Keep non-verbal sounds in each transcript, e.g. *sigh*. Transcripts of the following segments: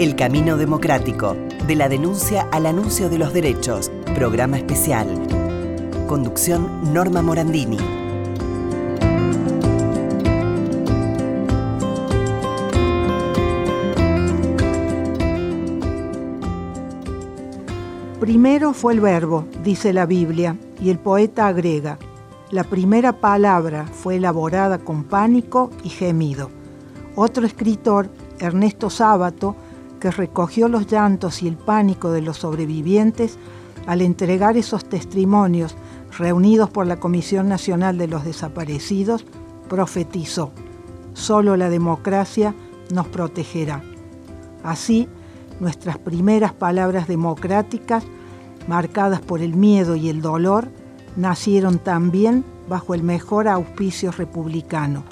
El Camino Democrático, de la denuncia al anuncio de los derechos, programa especial. Conducción Norma Morandini. Primero fue el verbo, dice la Biblia, y el poeta agrega, la primera palabra fue elaborada con pánico y gemido. Otro escritor, Ernesto Sábato, que recogió los llantos y el pánico de los sobrevivientes al entregar esos testimonios reunidos por la Comisión Nacional de los Desaparecidos, profetizó, solo la democracia nos protegerá. Así, nuestras primeras palabras democráticas, marcadas por el miedo y el dolor, nacieron también bajo el mejor auspicio republicano,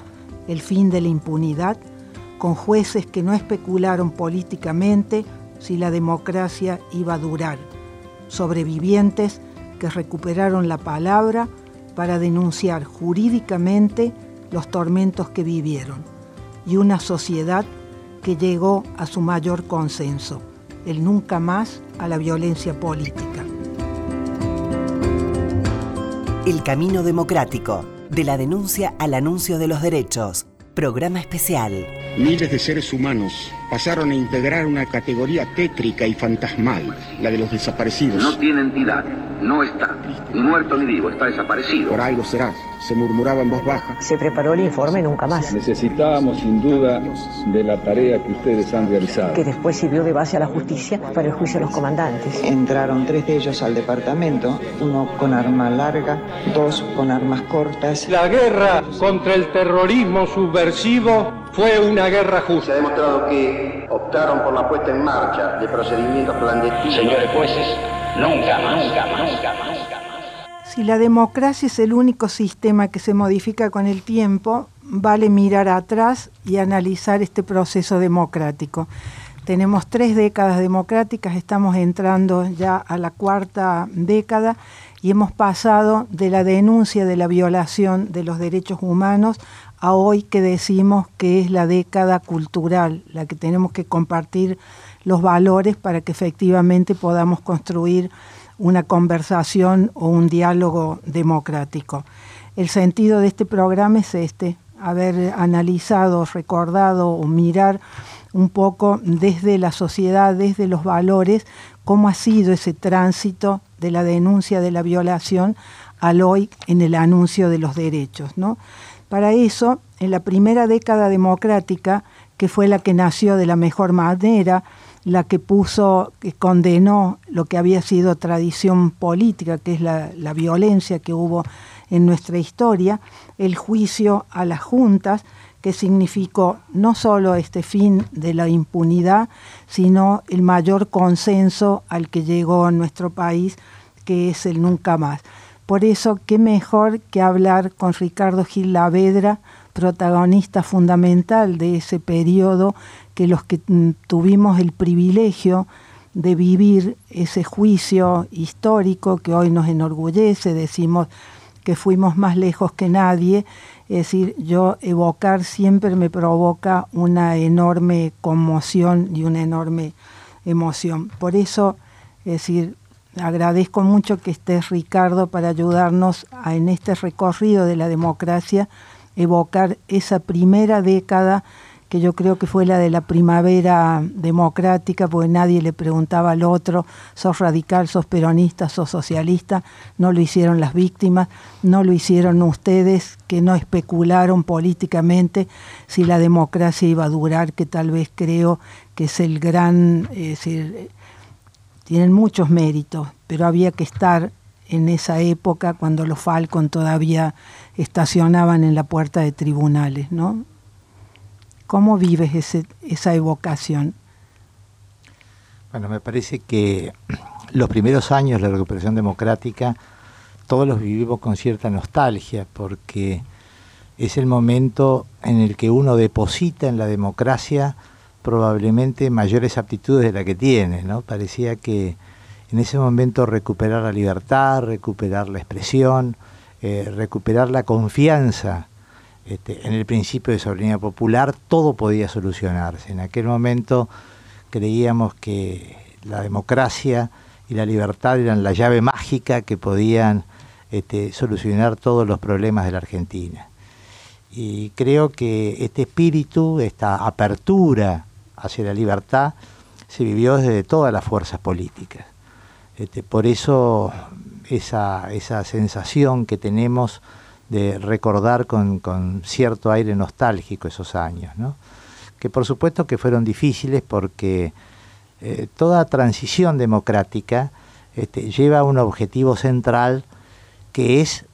el fin de la impunidad, con jueces que no especularon políticamente si la democracia iba a durar, sobrevivientes que recuperaron la palabra para denunciar jurídicamente los tormentos que vivieron, y una sociedad que llegó a su mayor consenso, el nunca más a la violencia política. El Camino Democrático, de la denuncia al anuncio de los derechos, programa especial. Miles de seres humanos pasaron a integrar una categoría tétrica y fantasmal, la de los desaparecidos. No tiene entidad, no está, ni muerto ni vivo, está desaparecido. Por algo será, se murmuraba en voz baja. Se preparó el informe nunca más. Necesitábamos sin duda de la tarea que ustedes han realizado. Que después sirvió de base a la justicia para el juicio de los comandantes. Entraron tres de ellos al departamento, uno con arma larga, dos con armas cortas. La guerra contra el terrorismo subversivo fue una guerra justa. Se ha demostrado que optaron por la puesta en marcha de procedimientos clandestinos. Señores jueces, nunca más, nunca más, nunca más, nunca más. Si la democracia es el único sistema que se modifica con el tiempo, vale mirar atrás y analizar este proceso democrático. Tenemos tres décadas democráticas, estamos entrando ya a la cuarta década y hemos pasado de la denuncia de la violación de los derechos humanos a hoy que decimos que es la década cultural, la que tenemos que compartir los valores para que efectivamente podamos construir una conversación o un diálogo democrático. El sentido de este programa es este, haber analizado, recordado o mirar un poco desde la sociedad, desde los valores, cómo ha sido ese tránsito de la denuncia de la violación al hoy en el anuncio de los derechos. ¿no? Para eso, en la primera década democrática, que fue la que nació de la mejor manera, la que puso, que condenó lo que había sido tradición política, que es la, la violencia que hubo en nuestra historia, el juicio a las juntas, que significó no solo este fin de la impunidad, sino el mayor consenso al que llegó nuestro país, que es el nunca más. Por eso, qué mejor que hablar con Ricardo Gil Lavedra, protagonista fundamental de ese periodo, que los que tuvimos el privilegio de vivir ese juicio histórico que hoy nos enorgullece, decimos que fuimos más lejos que nadie, es decir, yo evocar siempre me provoca una enorme conmoción y una enorme emoción. Por eso, es decir, agradezco mucho que estés Ricardo para ayudarnos a, en este recorrido de la democracia evocar esa primera década que yo creo que fue la de la primavera democrática, porque nadie le preguntaba al otro, sos radical, sos peronista, sos socialista, no lo hicieron las víctimas, no lo hicieron ustedes que no especularon políticamente si la democracia iba a durar, que tal vez creo que es el gran, tienen muchos méritos, pero había que estar en esa época cuando los Falcon todavía estacionaban en la puerta de tribunales, ¿no? ¿Cómo vives esa evocación? Bueno, me parece que los primeros años de la recuperación democrática todos los vivimos con cierta nostalgia porque es el momento en el que uno deposita en la democracia probablemente mayores aptitudes de la que tiene, ¿no? Parecía que en ese momento recuperar la libertad, recuperar la expresión, eh, recuperar la confianza este, en el principio de soberanía popular, todo podía solucionarse. En aquel momento creíamos que la democracia y la libertad eran la llave mágica que podían este, solucionar todos los problemas de la Argentina. Y creo que este espíritu, esta apertura hacia la libertad, se vivió desde todas las fuerzas políticas. Este, por eso esa, esa, sensación que tenemos de recordar con, con, cierto aire nostálgico esos años, que por supuesto que fueron difíciles porque eh, toda transición democrática este, lleva un objetivo central que es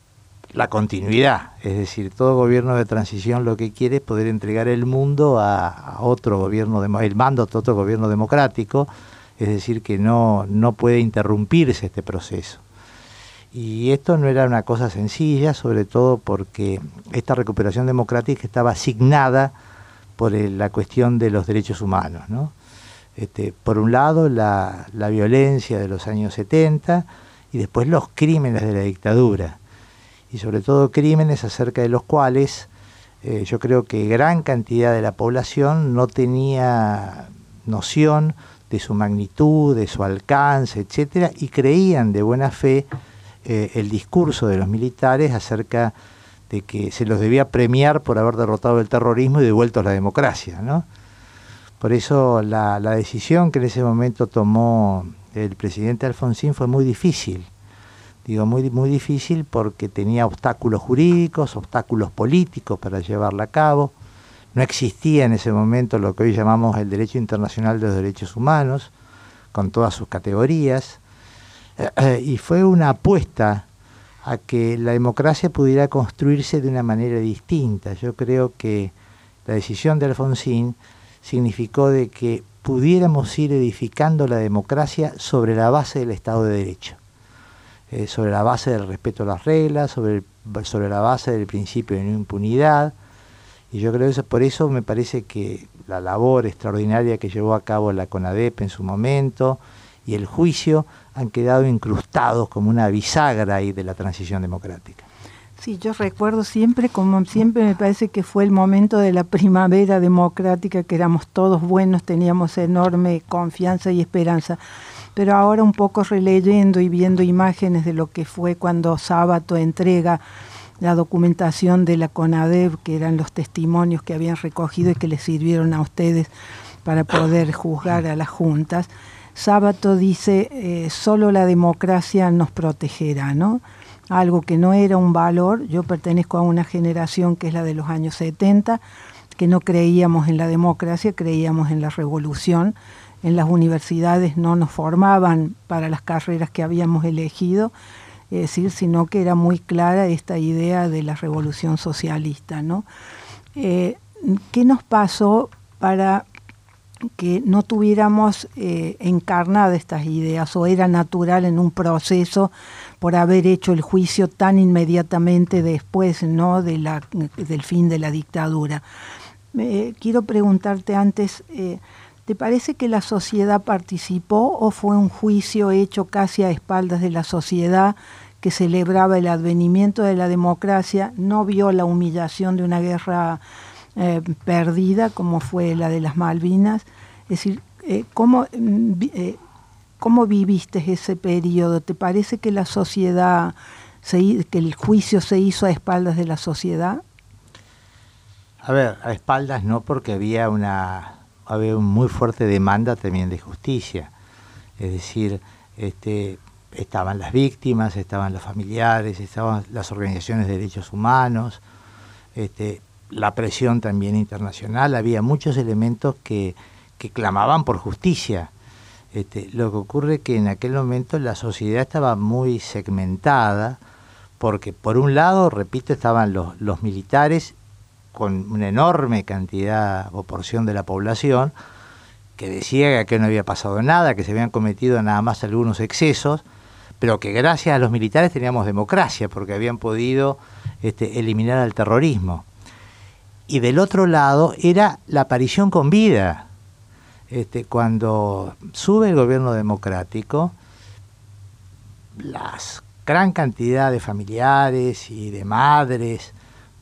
la continuidad. Es decir, todo gobierno de transición lo que quiere es poder entregar el mundo a, otro gobierno, el mando a otro gobierno democrático, es decir, que no, no puede interrumpirse este proceso. Y esto no era una cosa sencilla, sobre todo porque esta recuperación democrática estaba asignada por la cuestión de los derechos humanos. ¿no? Este, por un lado, la, la violencia de los años 70 y después los crímenes de la dictadura. Y sobre todo crímenes acerca de los cuales eh, yo creo que gran cantidad de la población no tenía noción de su magnitud, de su alcance, etcétera, y creían de buena fe eh, el discurso de los militares acerca de que se los debía premiar por haber derrotado el terrorismo y devuelto la democracia, ¿no? Por eso la, decisión que en ese momento tomó el presidente Alfonsín fue muy difícil. Digo, muy, muy difícil porque tenía obstáculos jurídicos, obstáculos políticos para llevarla a cabo. No existía en ese momento lo que hoy llamamos el derecho internacional de los derechos humanos, con todas sus categorías. *clears throat* y fue una apuesta a que la democracia pudiera construirse de una manera distinta. Yo creo que la decisión de Alfonsín significó de que pudiéramos ir edificando la democracia sobre la base del Estado de Derecho, eh, sobre la base del respeto a las reglas, sobre, sobre la base del principio de no impunidad. Y yo creo que por eso me parece que la labor extraordinaria que llevó a cabo la CONADEP en su momento y el juicio han quedado incrustados como una bisagra ahí de la transición democrática. Sí, yo recuerdo siempre, como siempre me parece que fue el momento de la primavera democrática, que éramos todos buenos, teníamos enorme confianza y esperanza. Pero ahora un poco releyendo y viendo imágenes de lo que fue cuando Sábato entrega la documentación de la CONADEB, que eran los testimonios que habían recogido y que les sirvieron a ustedes para poder juzgar a las juntas. Sábato dice, eh, solo la democracia nos protegerá, ¿no? algo que no era un valor. Yo pertenezco a una generación que es la de los años 70, que no creíamos en la democracia, creíamos en la revolución. En las universidades no nos formaban para las carreras que habíamos elegido, es decir, sino que era muy clara esta idea de la revolución socialista. ¿no? Eh, ¿Qué nos pasó para que no tuviéramos eh, encarnadas estas ideas o era natural en un proceso por haber hecho el juicio tan inmediatamente después ¿no? del fin de la dictadura. quiero preguntarte antes, eh, ¿te parece que la sociedad participó o fue un juicio hecho casi a espaldas de la sociedad que celebraba el advenimiento de la democracia, no vio la humillación de una guerra eh, perdida como fue la de las Malvinas. Es decir, eh, ¿cómo, mm, eh, ¿cómo viviste ese periodo? ¿Te parece que la sociedad, que el juicio se hizo a espaldas de la sociedad? A ver, a espaldas no, porque había una, había una muy fuerte demanda también de justicia. Es decir, este, estaban las víctimas, estaban los familiares, estaban las organizaciones de derechos humanos, este, la presión también internacional, había muchos elementos que, clamaban por justicia. Este, lo que ocurre es que en aquel momento la sociedad estaba muy segmentada, porque por un lado, repito, estaban los, los militares con una enorme cantidad o porción de la población, que decía que no había pasado nada, que se habían cometido nada más algunos excesos, pero que gracias a los militares teníamos democracia, porque habían podido este, eliminar al terrorismo y del otro lado era la aparición con vida. Este, cuando sube el gobierno democrático, la gran cantidad de familiares y de madres,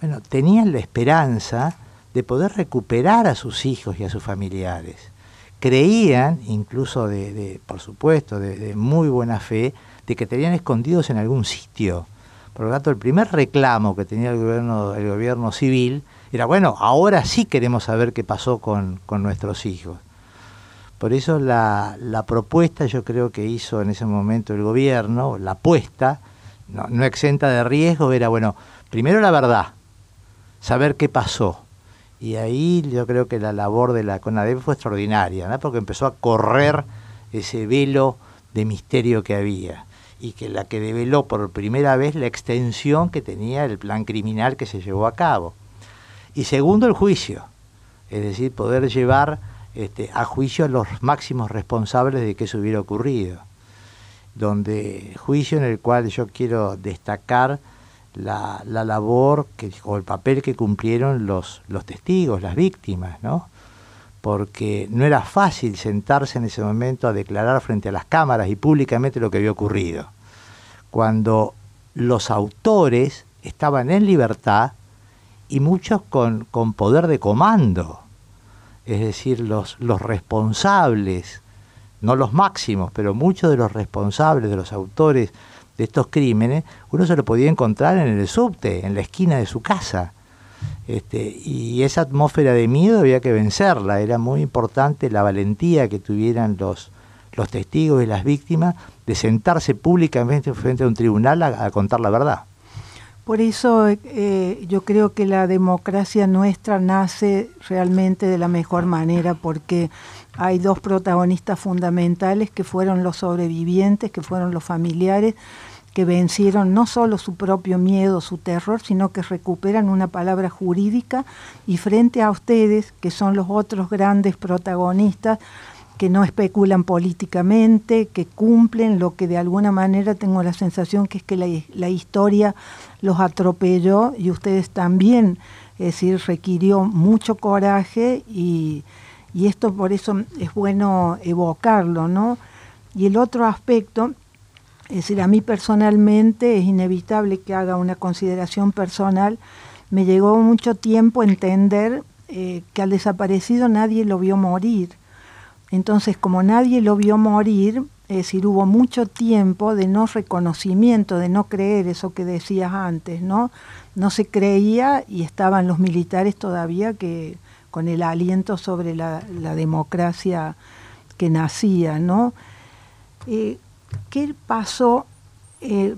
bueno, tenían la esperanza de poder recuperar a sus hijos y a sus familiares, creían, incluso de, por supuesto, de, muy buena fe, de que tenían escondidos en algún sitio. Por lo tanto, el primer reclamo que tenía el gobierno, el gobierno civil era, bueno, ahora sí queremos saber qué pasó con, nuestros hijos. Por eso la, propuesta yo creo que hizo en ese momento el gobierno, la apuesta, no exenta de riesgo, era, bueno, primero la verdad, saber qué pasó. Y ahí yo creo que la labor de la CONADEP fue extraordinaria, porque empezó a correr ese velo de misterio que había y que la que develó por primera vez la extensión que tenía el plan criminal que se llevó a cabo. Y segundo, el juicio, es decir, poder llevar este, a juicio a los máximos responsables de que eso hubiera ocurrido. Donde juicio en el cual yo quiero destacar la, labor que, o el papel que cumplieron los, los testigos, las víctimas, ¿no? porque no era fácil sentarse en ese momento a declarar frente a las cámaras y públicamente lo que había ocurrido. Cuando los autores estaban en libertad y muchos con, poder de comando, es decir, los, los responsables, no los máximos, pero muchos de los responsables, de los autores de estos crímenes, uno se lo podía encontrar en el subte, en la esquina de su casa este, y esa atmósfera de miedo había que vencerla, era muy importante la valentía que tuvieran los, los testigos y las víctimas de sentarse públicamente frente a un tribunal a, contar la verdad. Por eso eh, yo creo que la democracia nuestra nace realmente de la mejor manera, porque hay dos protagonistas fundamentales que fueron los sobrevivientes, que fueron los familiares, que vencieron no solo su propio miedo, su terror, sino que recuperan una palabra jurídica y frente a ustedes, que son los otros grandes protagonistas, que no especulan políticamente, que cumplen lo que de alguna manera tengo la sensación que es que la, historia los atropelló y ustedes también, es decir, requirió mucho coraje y, y esto por eso es bueno evocarlo, ¿no? Y el otro aspecto es decir, a mí personalmente es inevitable que haga una consideración personal. Me llegó mucho tiempo entender eh, que al desaparecido nadie lo vio morir. Entonces, como nadie lo vio morir, es decir, hubo mucho tiempo de no reconocimiento, de no creer eso que decías antes, ¿no? No se creía y estaban los militares todavía que con el aliento sobre la, democracia que nacía, ¿no? Eh, ¿Qué pasó? Eh,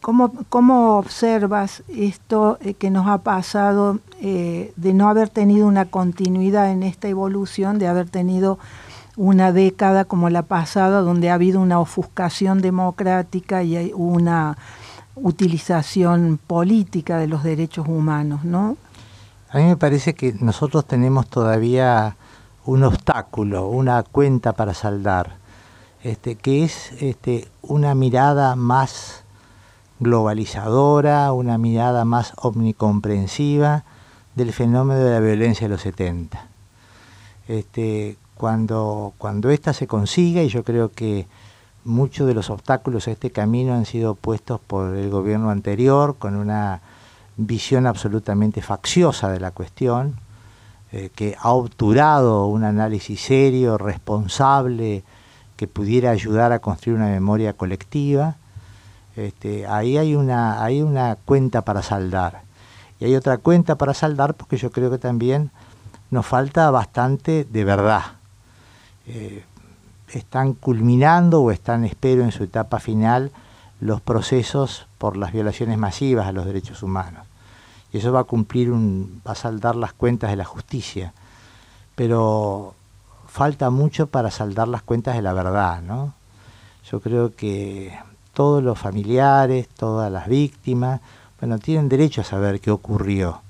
¿cómo, observas esto eh, que nos ha pasado de no haber tenido una continuidad en esta evolución, de haber tenido una década como la pasada, donde ha habido una ofuscación democrática y una utilización política de los derechos humanos, ¿no? A mí me parece que nosotros tenemos todavía un obstáculo, una cuenta para saldar este, que es este, una mirada más globalizadora, una mirada más omnicomprensiva del fenómeno de la violencia de los 70. Este, cuando, cuando esta se consiga, y yo creo que muchos de los obstáculos a este camino han sido puestos por el gobierno anterior, con una visión absolutamente facciosa de la cuestión, eh, que ha obturado un análisis serio, responsable, que pudiera ayudar a construir una memoria colectiva. Este, ahí hay una, hay una cuenta para saldar. Y hay otra cuenta para saldar porque yo creo que también nos falta bastante de verdad. Eh, están culminando o están, espero, en su etapa final los procesos por las violaciones masivas a los derechos humanos. Y eso va a cumplir un, va a saldar las cuentas de la justicia. Pero falta mucho para saldar las cuentas de la verdad, ¿no? Yo creo que todos los familiares, todas las víctimas, bueno, tienen derecho a saber qué ocurrió.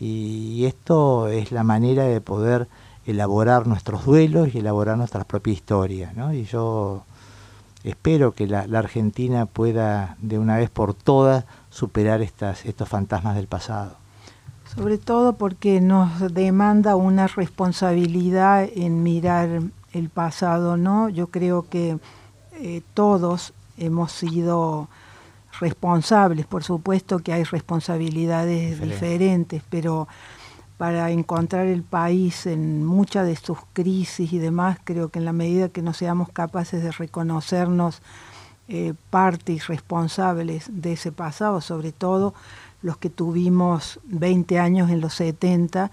Y esto es la manera de poder elaborar nuestros duelos y elaborar nuestra propia historia, ¿no? Y yo espero que la, Argentina pueda de una vez por todas superar estas, estos fantasmas del pasado. Sobre todo porque nos demanda una responsabilidad en mirar el pasado, ¿no? Yo creo que eh, todos hemos sido responsables, por supuesto que hay responsabilidades diferentes, pero para encontrar el país en muchas de sus crisis y demás, creo que en la medida que no seamos capaces de reconocernos eh, partes responsables de ese pasado, sobre todo los que tuvimos 20 años en los 70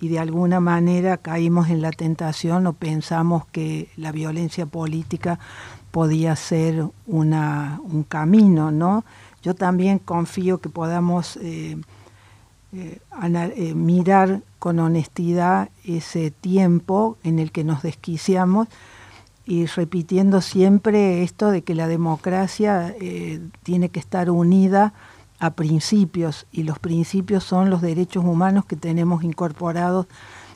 y de alguna manera caímos en la tentación o pensamos que la violencia política podía ser una, un camino, ¿no? Yo también confío que podamos eh, eh, mirar con honestidad ese tiempo en el que nos desquiciamos y repitiendo siempre esto de que la democracia eh, tiene que estar unida a principios y los principios son los derechos humanos que tenemos incorporados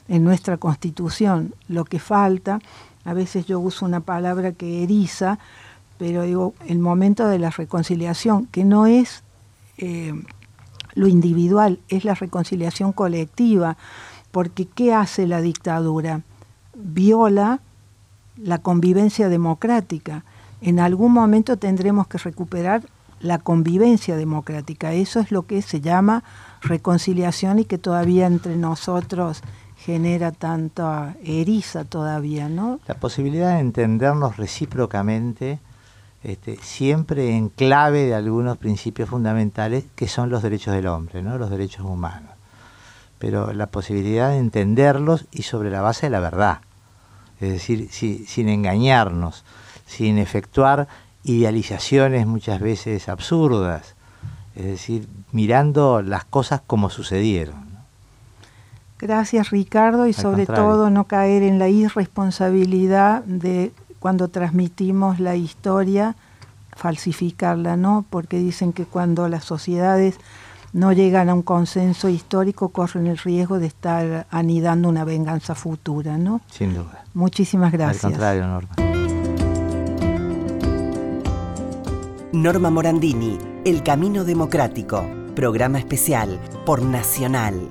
en nuestra constitución. Lo que falta, a veces yo uso una palabra que eriza, pero digo, el momento de la reconciliación, que no es lo individual, es la reconciliación colectiva, porque ¿qué hace la dictadura? Viola la convivencia democrática. En algún momento tendremos que recuperar la convivencia democrática. Eso es lo que se llama reconciliación y que todavía entre nosotros genera tanta eriza todavía, ¿no? La posibilidad de entendernos recíprocamente este, siempre en clave de algunos principios fundamentales que son los derechos del hombre, ¿no? los derechos humanos. Pero la posibilidad de entenderlos y sobre la base de la verdad. Es decir, sin engañarnos, sin efectuar idealizaciones muchas veces absurdas. Es decir, mirando las cosas como sucedieron. Gracias Ricardo y sobre todo no caer en la irresponsabilidad de cuando transmitimos la historia, falsificarla, ¿no? Porque dicen que cuando las sociedades no llegan a un consenso histórico corren el riesgo de estar anidando una venganza futura, ¿no? Sin duda. Muchísimas gracias. Al contrario, Norma. Norma Morandini, El Camino Democrático, programa especial por Nacional.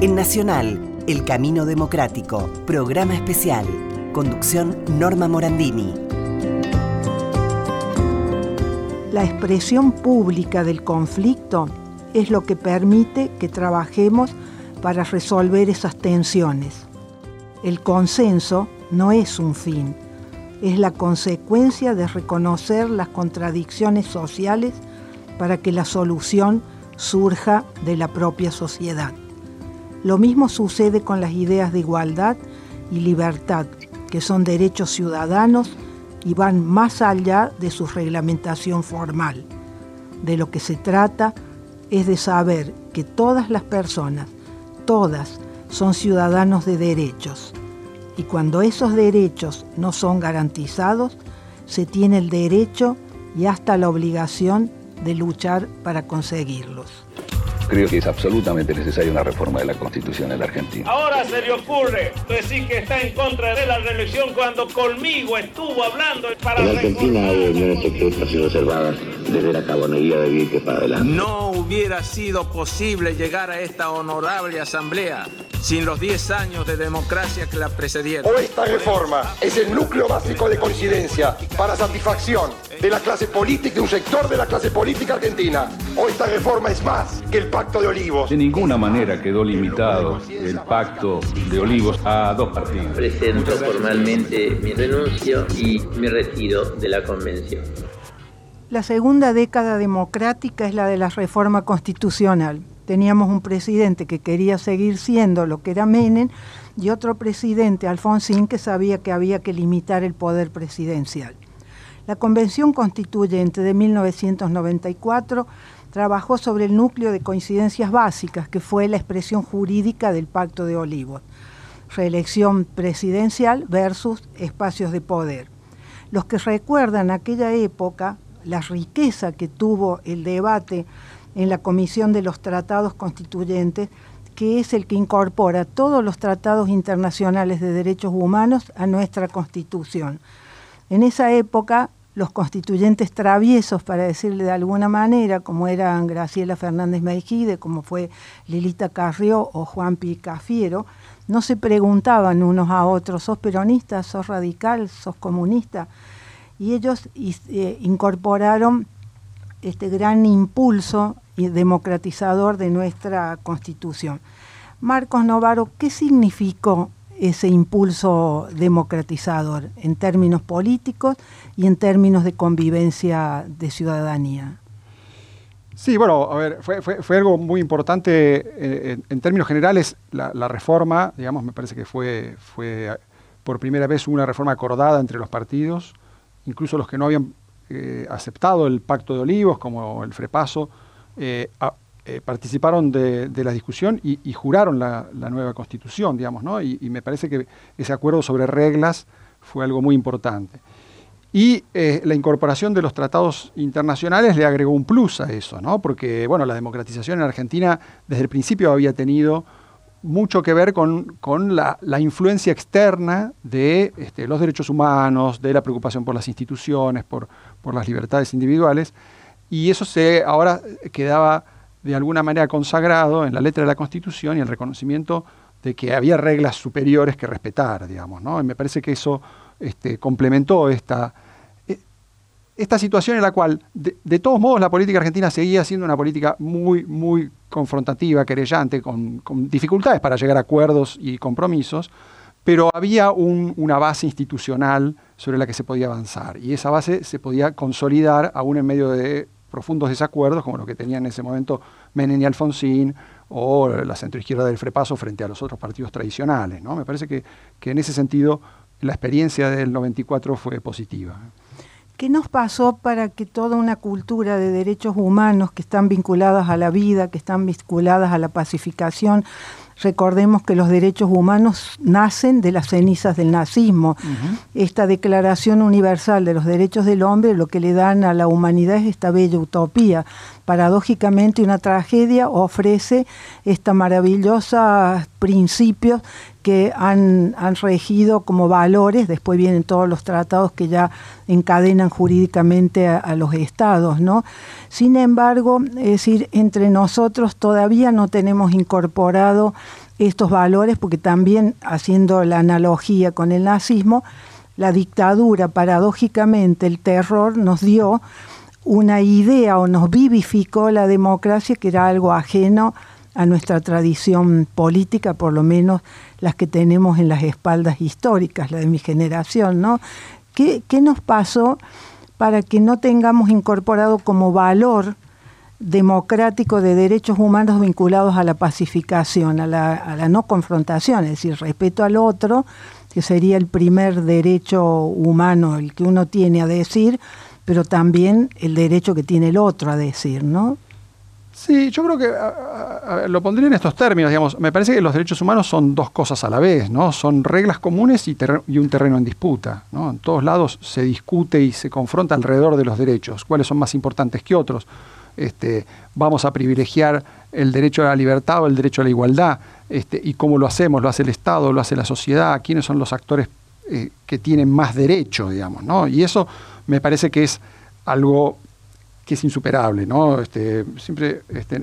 En Nacional, El Camino Democrático, programa especial Conducción Norma Morandini. La expresión pública del conflicto es lo que permite que trabajemos para resolver esas tensiones. El consenso no es un fin, es la consecuencia de reconocer las contradicciones sociales para que la solución surja de la propia sociedad. Lo mismo sucede con las ideas de igualdad y libertad que son derechos ciudadanos y van más allá de su reglamentación formal. De lo que se trata es de saber que todas las personas, todas, son ciudadanos de derechos. Y cuando esos derechos no son garantizados, se tiene el derecho y hasta la obligación de luchar para conseguirlos. Creo que es absolutamente necesaria una reforma de la Constitución en la Argentina. Ahora se le ocurre decir que está en contra de la reelección cuando conmigo estuvo hablando para... En Argentina hay uniones secretas y reservadas desde la cabonería de Vieques para adelante. No hubiera sido posible llegar a esta honorable asamblea sin los 10 años de democracia que la precedieron. O esta reforma es el núcleo básico de coincidencia para satisfacción de la clase política, de un sector de la clase política argentina. O esta reforma es más que el Pacto de Olivos. De ninguna manera quedó limitado el Pacto de Olivos a dos partidos. Presento formalmente mi renuncio y mi retiro de la convención. La segunda década democrática es la de la reforma constitucional. Teníamos un presidente que quería seguir siendo lo que era Menem y otro presidente, Alfonsín, que sabía que había que limitar el poder presidencial. La Convención Constituyente de 1994 trabajó sobre el núcleo de coincidencias básicas, que fue la expresión jurídica del Pacto de Olivos. Reelección presidencial versus espacios de poder. Los que recuerdan aquella época, la riqueza que tuvo el debate en la Comisión de los Tratados Constituyentes, que es el que incorpora todos los tratados internacionales de derechos humanos a nuestra Constitución. En esa época los constituyentes traviesos, para decirle de alguna manera, como eran Graciela Fernández Meijide, como fue Lilita Carrió o Juan Picafiero, no se preguntaban unos a otros, ¿sos peronista, sos radical, sos comunista? Y ellos eh, incorporaron este gran impulso democratizador de nuestra constitución. Marcos Novaro, ¿qué significó ese impulso democratizador en términos políticos y en términos de convivencia de ciudadanía? Sí, bueno, a ver, fue, algo muy importante eh, en, términos generales. La, reforma, digamos, me parece que fue, fue por primera vez una reforma acordada entre los partidos, incluso los que no habían eh, aceptado el Pacto de Olivos, como el Frepaso, eh, participaron de, la discusión y, juraron la, nueva constitución, digamos, ¿no? y me parece que ese acuerdo sobre reglas fue algo muy importante. Y eh, la incorporación de los tratados internacionales le agregó un plus a eso, ¿no? Porque, bueno, la democratización en Argentina desde el principio había tenido mucho que ver con, la, influencia externa de este, los derechos humanos, de la preocupación por las instituciones, por, las libertades individuales, y eso se ahora quedaba de alguna manera consagrado en la letra de la Constitución y el reconocimiento de que había reglas superiores que respetar, digamos, ¿no? Y me parece que eso este, complementó esta, esta situación en la cual, de, todos modos, la política argentina seguía siendo una política muy, muy confrontativa, querellante, con, dificultades para llegar a acuerdos y compromisos, pero había una base institucional sobre la que se podía avanzar y esa base se podía consolidar aún en medio de profundos desacuerdos como lo que tenían en ese momento Menem y Alfonsín o la centroizquierda del Frepaso frente a los otros partidos tradicionales. ¿no? Me parece que, que en ese sentido la experiencia del 94 fue positiva. ¿Qué nos pasó para que toda una cultura de derechos humanos que están vinculadas a la vida, que están vinculadas a la pacificación, recordemos que los derechos humanos nacen de las cenizas del nazismo. Esta Declaración Universal de los Derechos del Hombre lo que le dan a la humanidad es esta bella utopía. Paradójicamente una tragedia ofrece esta maravillosa principios que han, regido como valores, después vienen todos los tratados que ya encadenan jurídicamente a, los estados, ¿no? Sin embargo, es decir, entre nosotros todavía no tenemos incorporado estos valores, porque también, haciendo la analogía con el nazismo, la dictadura, paradójicamente, el terror nos dio una idea o nos vivificó la democracia que era algo ajeno a nuestra tradición política, por lo menos las que tenemos en las espaldas históricas, la de mi generación, ¿no? ¿Qué, nos pasó para que no tengamos incorporado como valor democrático de derechos humanos vinculados a la pacificación, a la, a la no confrontación, es decir, respeto al otro, que sería el primer derecho humano, el que uno tiene a decir, pero también el derecho que tiene el otro a decir, ¿no? Sí, yo creo que lo pondría en estos términos, digamos, me parece que los derechos humanos son dos cosas a la vez, ¿no? Son reglas comunes y, un terreno en disputa, ¿no? En todos lados se discute y se confronta alrededor de los derechos, cuáles son más importantes que otros. Este, vamos a privilegiar el derecho a la libertad o el derecho a la igualdad, este, y cómo lo hacemos, lo hace el Estado, lo hace la sociedad, quiénes son los actores eh, que tienen más derecho, digamos, ¿no? Y eso me parece que es algo que es insuperable, ¿no? Este, siempre este,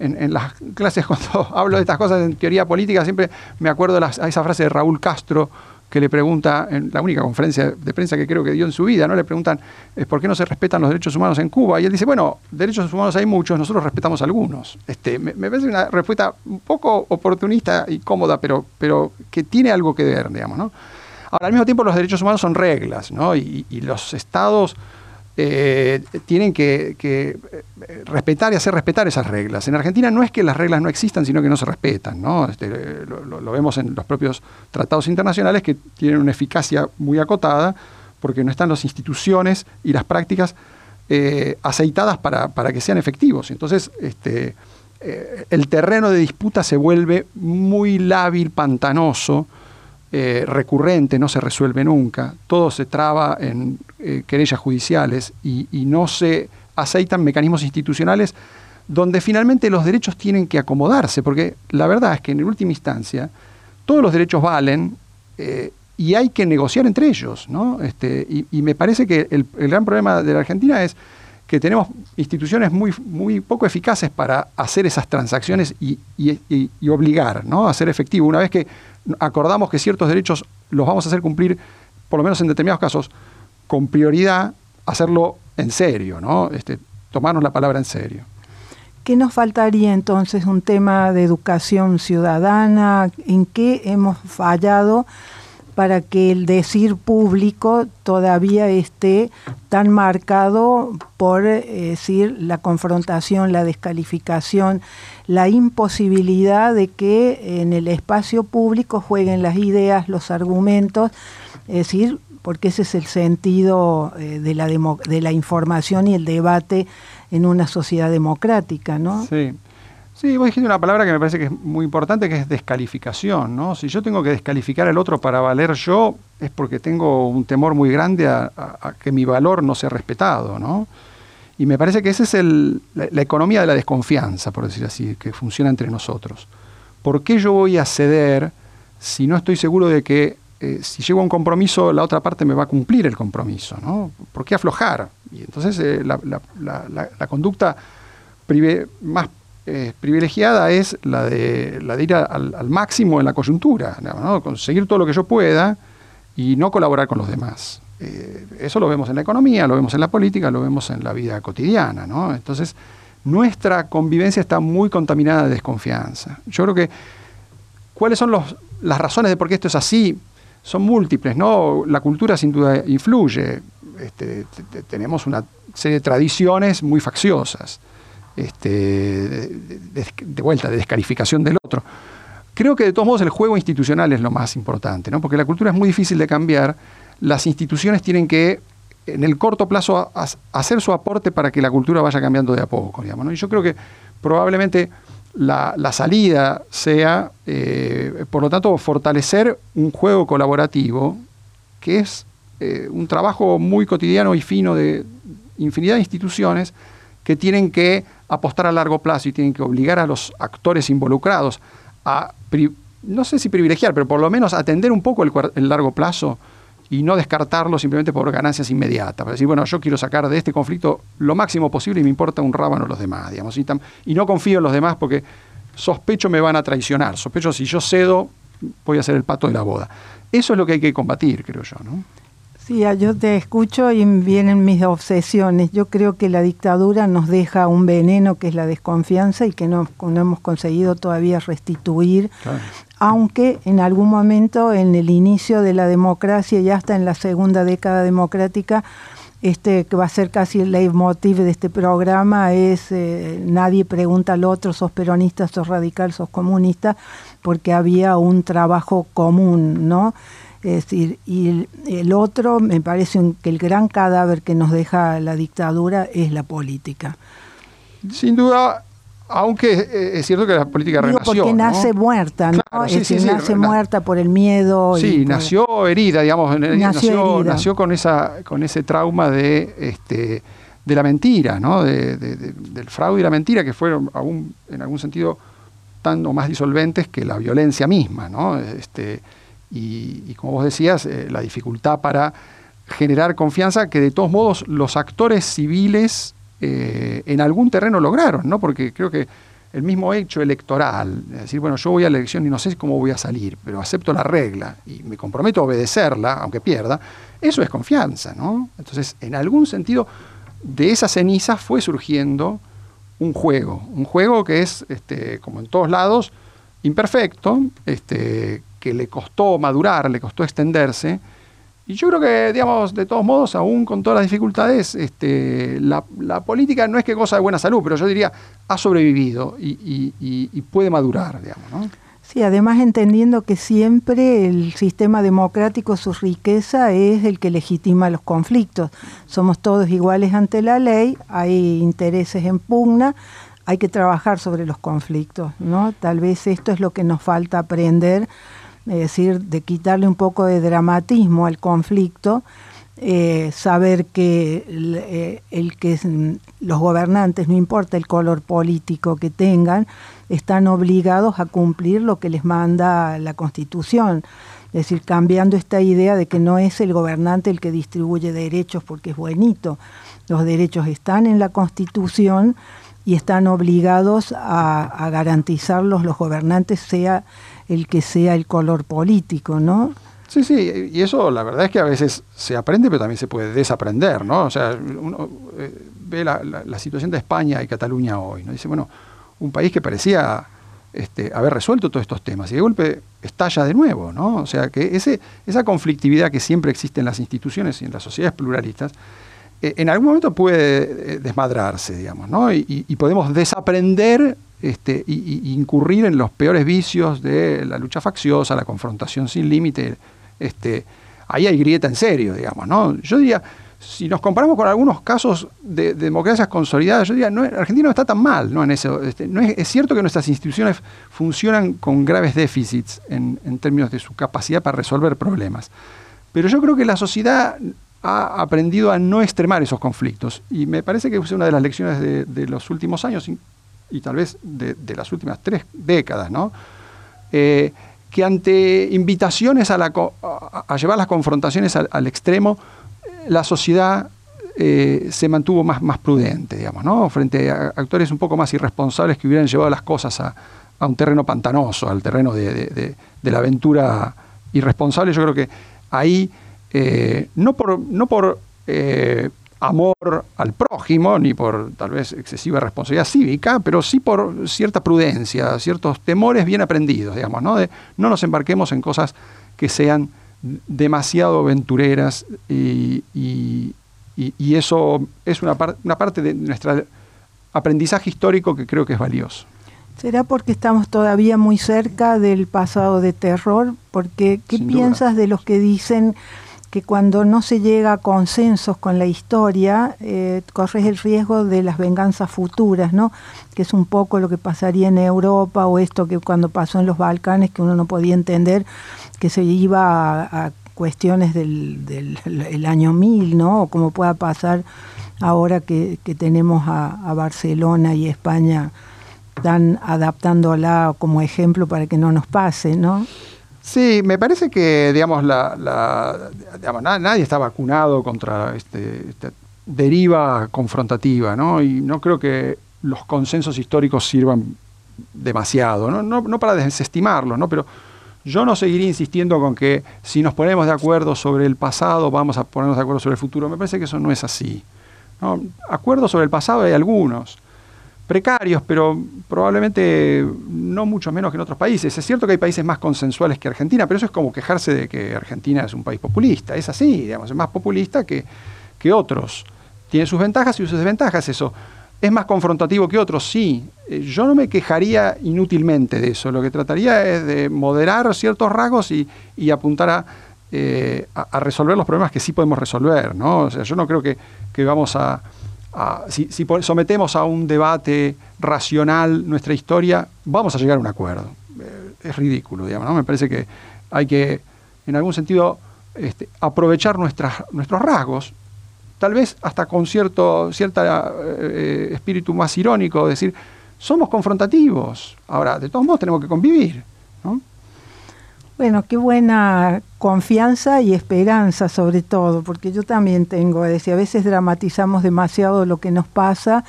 en, las clases *laughs* cuando hablo de estas cosas en teoría política, siempre me acuerdo a esa frase de Raúl Castro que le pregunta, en la única conferencia de prensa que creo que dio en su vida, ¿no? Le preguntan, ¿por qué no se respetan los derechos humanos en Cuba? Y él dice, bueno, derechos humanos hay muchos, nosotros respetamos algunos. Este, me, parece una respuesta un poco oportunista y cómoda, pero, pero que tiene algo que ver, digamos, ¿no? Ahora, al mismo tiempo, los derechos humanos son reglas, ¿no? y los estados eh, tienen que, eh, respetar y hacer respetar esas reglas. En Argentina no es que las reglas no existan, sino que no se respetan. Este, lo, vemos en los propios tratados internacionales que tienen una eficacia muy acotada porque no están las instituciones y las prácticas eh, aceitadas para, que sean efectivos. Entonces, este, el terreno de disputa se vuelve muy lábil, pantanoso, eh, recurrente, no se resuelve nunca, todo se traba en eh, querellas judiciales y, no se aceitan mecanismos institucionales donde finalmente los derechos tienen que acomodarse, porque la verdad es que en última instancia todos los derechos valen eh, y hay que negociar entre ellos. ¿no? Este, y, me parece que el, gran problema de la Argentina es que tenemos instituciones muy, muy poco eficaces para hacer esas transacciones y, y obligar ¿no? a ser efectivo. Una vez que acordamos que ciertos derechos los vamos a hacer cumplir, por lo menos en determinados casos, con prioridad, hacerlo en serio, ¿no? Este, tomarnos la palabra en serio. ¿Qué nos faltaría entonces? Un tema de educación ciudadana, ¿en qué hemos fallado para que el decir público todavía esté tan marcado por eh, decir la confrontación, la descalificación, la imposibilidad de que en el espacio público jueguen las ideas, los argumentos, es decir, porque ese es el sentido eh, de, la de la información y el debate en una sociedad democrática, ¿no? Sí. Sí, vos dijiste una palabra que me parece que es muy importante, que es descalificación, ¿no? Si yo tengo que descalificar al otro para valer yo, es porque tengo un temor muy grande a, que mi valor no sea respetado, ¿no? Y me parece que esa es el, la, economía de la desconfianza, por decir así, que funciona entre nosotros. ¿Por qué yo voy a ceder si no estoy seguro de que eh, si llego a un compromiso, la otra parte me va a cumplir el compromiso, ¿no? ¿Por qué aflojar? Y entonces eh, la, conducta más eh, privilegiada es la de, la de ir al, máximo en la coyuntura, conseguir todo lo que yo pueda y no colaborar con los demás. eso lo vemos en la economía, lo vemos en la política, lo vemos en la vida cotidiana. ¿no? Entonces, nuestra convivencia está muy contaminada de desconfianza. Yo creo que, ¿cuáles son los, las razones de por qué esto es así? son múltiples, ¿no? La cultura sin duda influye. Este, tenemos una serie de tradiciones muy facciosas, este, de, vuelta, de descalificación del otro. Creo que de todos modos el juego institucional es lo más importante, ¿no? porque la cultura es muy difícil de cambiar. Las instituciones tienen que, en el corto plazo, hacer su aporte para que la cultura vaya cambiando de a poco. Digamos, Y yo creo que probablemente la, salida sea, eh, por lo tanto, fortalecer un juego colaborativo, que es eh, un trabajo muy cotidiano y fino de infinidad de instituciones que tienen que apostar a largo plazo y tienen que obligar a los actores involucrados a, no sé si privilegiar, pero por lo menos atender un poco el largo plazo y no descartarlo simplemente por ganancias inmediatas. Para decir, bueno, yo quiero sacar de este conflicto lo máximo posible y me importa un rábano los demás, digamos. Y, y no confío en los demás porque sospecho me van a traicionar. Sospecho si yo cedo, voy a ser el pato de la boda. Eso es lo que hay que combatir, creo yo, ¿no? Sí, yo te escucho y vienen mis obsesiones. Yo creo que la dictadura nos deja un veneno que es la desconfianza y que no, hemos conseguido todavía restituir, aunque en algún momento en el inicio de la democracia y hasta en la segunda década democrática, este que va a ser casi el leitmotiv de este programa es eh, nadie pregunta al otro, sos peronista, sos radical, sos comunista, porque había un trabajo común, ¿no? Es decir, y el, otro, me parece que el gran cadáver que nos deja la dictadura es la política. Sin duda, aunque eh, es cierto que la política Digo renació. Porque nace muerta, ¿no? es decir, nace muerta por el miedo. Sí, nació herida, digamos. Nació, nació, con, esa, con ese trauma de, este, de la mentira, ¿no? De, del fraude y la mentira, que fueron aún, en algún sentido tan o más disolventes que la violencia misma, ¿no? Este, y, como vos decías, eh, la dificultad para generar confianza que de todos modos los actores civiles eh, en algún terreno lograron, ¿no? Porque creo que el mismo hecho electoral, es decir, bueno, yo voy a la elección y no sé cómo voy a salir, pero acepto la regla y me comprometo a obedecerla, aunque pierda, eso es confianza, ¿no? Entonces, en algún sentido, de esa ceniza fue surgiendo un juego, un juego que es, este, como en todos lados, imperfecto, este, que le costó madurar, le costó extenderse. Y yo creo que, digamos, de todos modos, aún con todas las dificultades, este, la, política no es que goza de buena salud, pero yo diría, ha sobrevivido y, puede madurar, digamos, ¿no? Sí, además entendiendo que siempre el sistema democrático, su riqueza es el que legitima los conflictos. Somos todos iguales ante la ley, hay intereses en pugna, hay que trabajar sobre los conflictos, ¿no? Tal vez esto es lo que nos falta aprender es decir, de quitarle un poco de dramatismo al conflicto, eh, saber que eh, el, que los gobernantes, no importa el color político que tengan, están obligados a cumplir lo que les manda la Constitución. Es decir, cambiando esta idea de que no es el gobernante el que distribuye derechos porque es buenito. Los derechos están en la Constitución y están obligados a, a garantizarlos los gobernantes, sea el que sea el color político, ¿no? Sí, sí, y eso la verdad es que a veces se aprende, pero también se puede desaprender, ¿no? O sea, uno eh, ve la, situación de España y Cataluña hoy, ¿no? Dice, bueno, un país que parecía este, haber resuelto todos estos temas y de golpe estalla de nuevo, ¿no? O sea, que ese, esa conflictividad que siempre existe en las instituciones y en las sociedades pluralistas, eh, en algún momento puede eh, desmadrarse, digamos, ¿no? Y, podemos desaprender este, y, incurrir en los peores vicios de la lucha facciosa, la confrontación sin límite, este, ahí hay grieta en serio, digamos. Yo diría, si nos comparamos con algunos casos de, democracias consolidadas, yo diría, Argentina no está tan mal, ¿no? En este, es, cierto que nuestras instituciones funcionan con graves déficits en, términos de su capacidad para resolver problemas. Pero yo creo que la sociedad ha aprendido a no extremar esos conflictos. Y me parece que es una de las lecciones de, los últimos años y, tal vez de, las últimas tres décadas, ¿no? Eh, que ante invitaciones a, llevar las confrontaciones al, extremo, la sociedad eh, se mantuvo más, más prudente, digamos, ¿no? frente a actores un poco más irresponsables que hubieran llevado las cosas a, un terreno pantanoso, al terreno de, la aventura irresponsable. Yo creo que ahí, eh, no por, eh, amor al prójimo, ni por tal vez excesiva responsabilidad cívica, pero sí por cierta prudencia, ciertos temores bien aprendidos, digamos, ¿no? De no nos embarquemos en cosas que sean demasiado aventureras y, eso es una, una parte de nuestro aprendizaje histórico que creo que es valioso. ¿Será porque estamos todavía muy cerca del pasado de terror? Porque, ¿qué piensas de los que dicen que cuando no se llega a consensos con la historia, eh, corres el riesgo de las venganzas futuras, ¿no? Que es un poco lo que pasaría en Europa o esto que cuando pasó en los Balcanes, que uno no podía entender que se iba a, cuestiones del, año 1000, ¿no? O como pueda pasar ahora que, tenemos a, a Barcelona y España están adaptándola como ejemplo para que no nos pase, ¿no? Sí, me parece que, digamos, la, nadie está vacunado contra este, esta deriva confrontativa, ¿no? Y no creo que los consensos históricos sirvan demasiado, ¿no? No, para desestimarlos, ¿no? Pero yo no seguiría insistiendo con que si nos ponemos de acuerdo sobre el pasado, vamos a ponernos de acuerdo sobre el futuro. Me parece que eso no es así. ¿no? Acuerdos sobre el pasado hay algunos precarios, pero probablemente no mucho menos que en otros países. Es cierto que hay países más consensuales que Argentina, pero eso es como quejarse de que Argentina es un país populista. Es así, digamos, es más populista que, que otros. Tiene sus ventajas y sus desventajas eso. ¿Es más confrontativo que otros? Sí. Eh, yo no me quejaría inútilmente de eso. Lo que trataría es de moderar ciertos rasgos y, apuntar eh, a, resolver los problemas que sí podemos resolver. ¿no? O sea, yo no creo que vamos a, si, sometemos a un debate racional nuestra historia, vamos a llegar a un acuerdo. Eh, es ridículo, digamos. Me parece que hay que, en algún sentido, este, aprovechar nuestras, nuestros rasgos, tal vez hasta con cierto cierta, eh, espíritu más irónico, decir, somos confrontativos, ahora, de todos modos tenemos que convivir, ¿no? Bueno, qué buena confianza y esperanza sobre todo, porque yo también tengo, es decir, a veces dramatizamos demasiado lo que nos pasa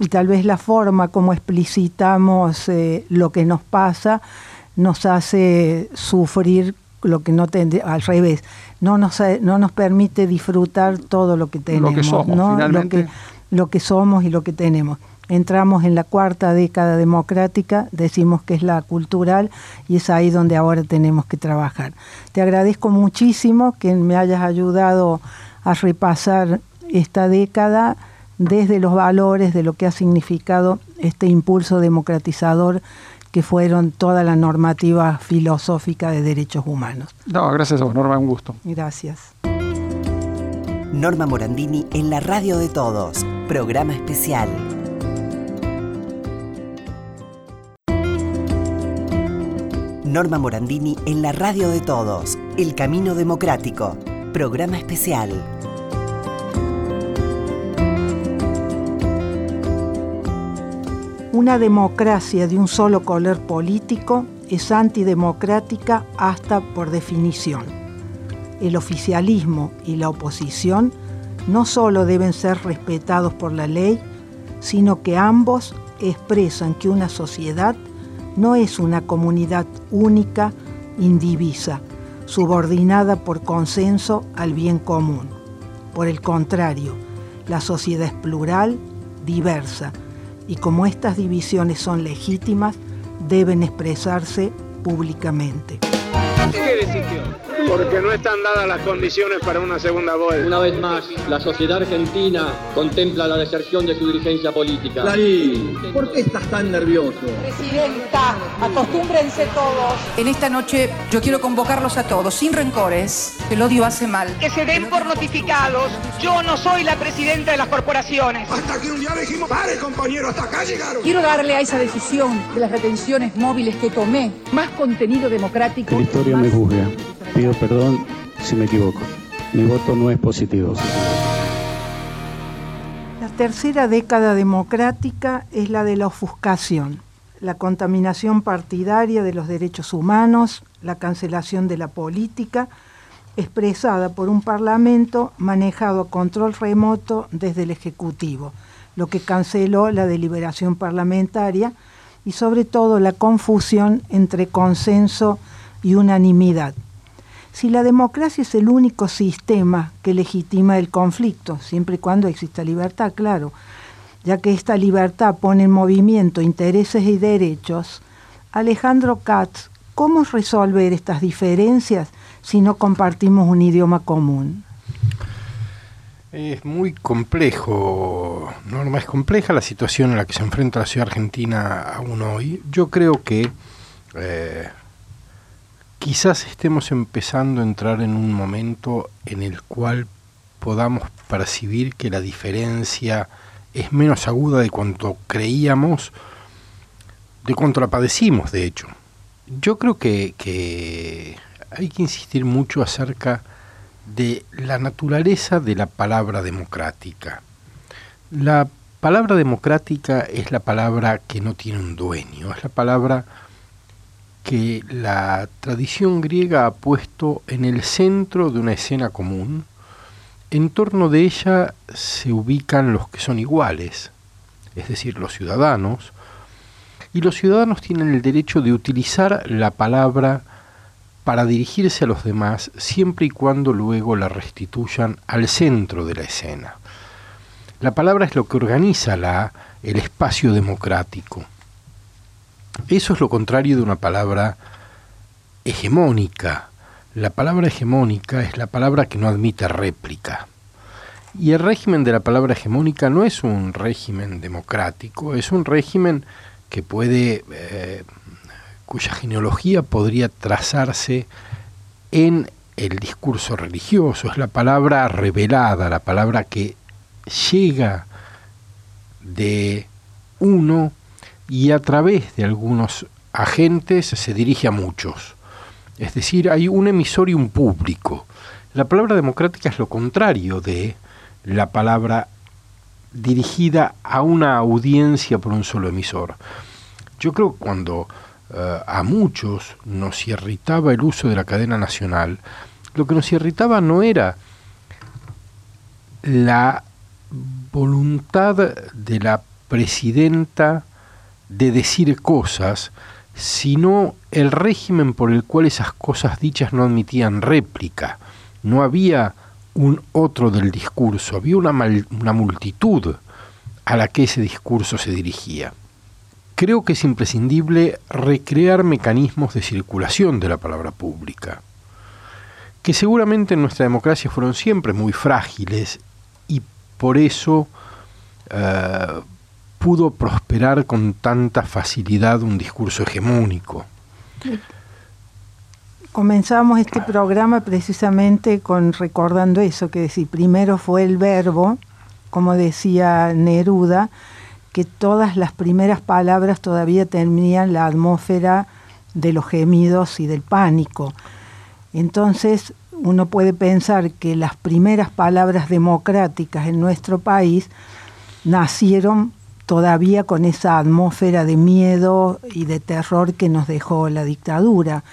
y tal vez la forma como explicitamos eh, lo que nos pasa nos hace sufrir lo que no tendría, al revés, no nos, no nos permite disfrutar todo lo que tenemos, lo que somos, Lo que, lo que somos y lo que tenemos entramos en la cuarta década democrática, decimos que es la cultural y es ahí donde ahora tenemos que trabajar. Te agradezco muchísimo que me hayas ayudado a repasar esta década desde los valores de lo que ha significado este impulso democratizador que fueron toda la normativa filosófica de derechos humanos. No, gracias a vos, Norma, un gusto. Gracias. Norma Morandini en la radio de todos, programa especial. Norma Morandini en la radio de todos, El Camino Democrático, programa especial. Una democracia de un solo color político es antidemocrática hasta por definición. El oficialismo y la oposición no solo deben ser respetados por la ley, sino que ambos expresan que una sociedad no es una comunidad única, indivisa. subordinada por consenso al bien común. Por el contrario, la sociedad es plural, diversa, y como estas divisiones son legítimas, deben expresarse públicamente. ¿Qué decisión? Porque no están dadas las condiciones para una segunda vuelta. Una vez más, la sociedad argentina contempla la deserción de su dirigencia política. Clarín, ¿por qué estás tan nervioso? Presidenta, acostúmbrense todos. En esta noche yo quiero convocarlos a todos, sin rencores. El odio hace mal. Que se den por notificados. Yo no soy la presidenta de las corporaciones. Hasta que un día dijimos, pare compañero, hasta acá llegaron. Quiero darle a esa decisión de las retenciones móviles que tomé más contenido democrático. Que me juzgue. Pido perdón si me equivoco. Mi voto no es positivo. La tercera década democrática es la de la ofuscación, la contaminación partidaria de los derechos humanos, la cancelación de la política, expresada por un Parlamento manejado a control remoto desde el Ejecutivo, lo que canceló la deliberación parlamentaria y sobre todo la confusión entre consenso y unanimidad. Si la democracia es el único sistema que legitima el conflicto, siempre y cuando exista libertad, claro, ya que esta libertad pone en movimiento intereses y derechos, Alejandro Katz, ¿cómo resolver estas diferencias si no compartimos un idioma común? Es muy complejo, Norma, es compleja la situación en la que se enfrenta la ciudad argentina aún hoy. Yo creo que eh, quizás estemos empezando a entrar en un momento en el cual podamos percibir que la diferencia es menos aguda de cuanto creíamos, de cuanto la padecimos, de hecho. Yo creo que, que hay que insistir mucho acerca de la naturaleza de la palabra democrática. La palabra democrática es la palabra que no tiene un dueño, es la palabra que la tradición griega ha puesto en el centro de una escena común. En torno de ella se ubican los que son iguales, es decir, los ciudadanos, y los ciudadanos tienen el derecho de utilizar la palabra para dirigirse a los demás siempre y cuando luego la restituyan al centro de la escena. La palabra es lo que organiza la, el espacio democrático. Eso es lo contrario de una palabra hegemónica. La palabra hegemónica es la palabra que no admite réplica. Y el régimen de la palabra hegemónica no es un régimen democrático, es un régimen que puede, eh, cuya genealogía podría trazarse en el discurso religioso, es la palabra revelada, la palabra que llega de uno y a través de algunos agentes se dirige a muchos. Es decir, hay un emisor y un público. La palabra democrática es lo contrario de la palabra dirigida a una audiencia por un solo emisor. Yo creo que cuando eh, a muchos nos irritaba el uso de la cadena nacional, lo que nos irritaba no era la voluntad de la presidenta de decir cosas, sino el régimen por el cual esas cosas dichas no admitían réplica. No había un otro del discurso, había una, multitud a la que ese discurso se dirigía. Creo que es imprescindible recrear mecanismos de circulación de la palabra pública, que seguramente en nuestra democracia fueron siempre muy frágiles y por eso eh, pudo prosperar con tanta facilidad un discurso hegemónico. Comenzamos este programa precisamente con recordando eso, que decir, primero fue el verbo, como decía Neruda, que todas las primeras palabras todavía tenían la atmósfera de los gemidos y del pánico. Entonces uno puede pensar que las primeras palabras democráticas en nuestro país nacieron todavía con esa atmósfera de miedo y de terror que nos dejó la dictadura.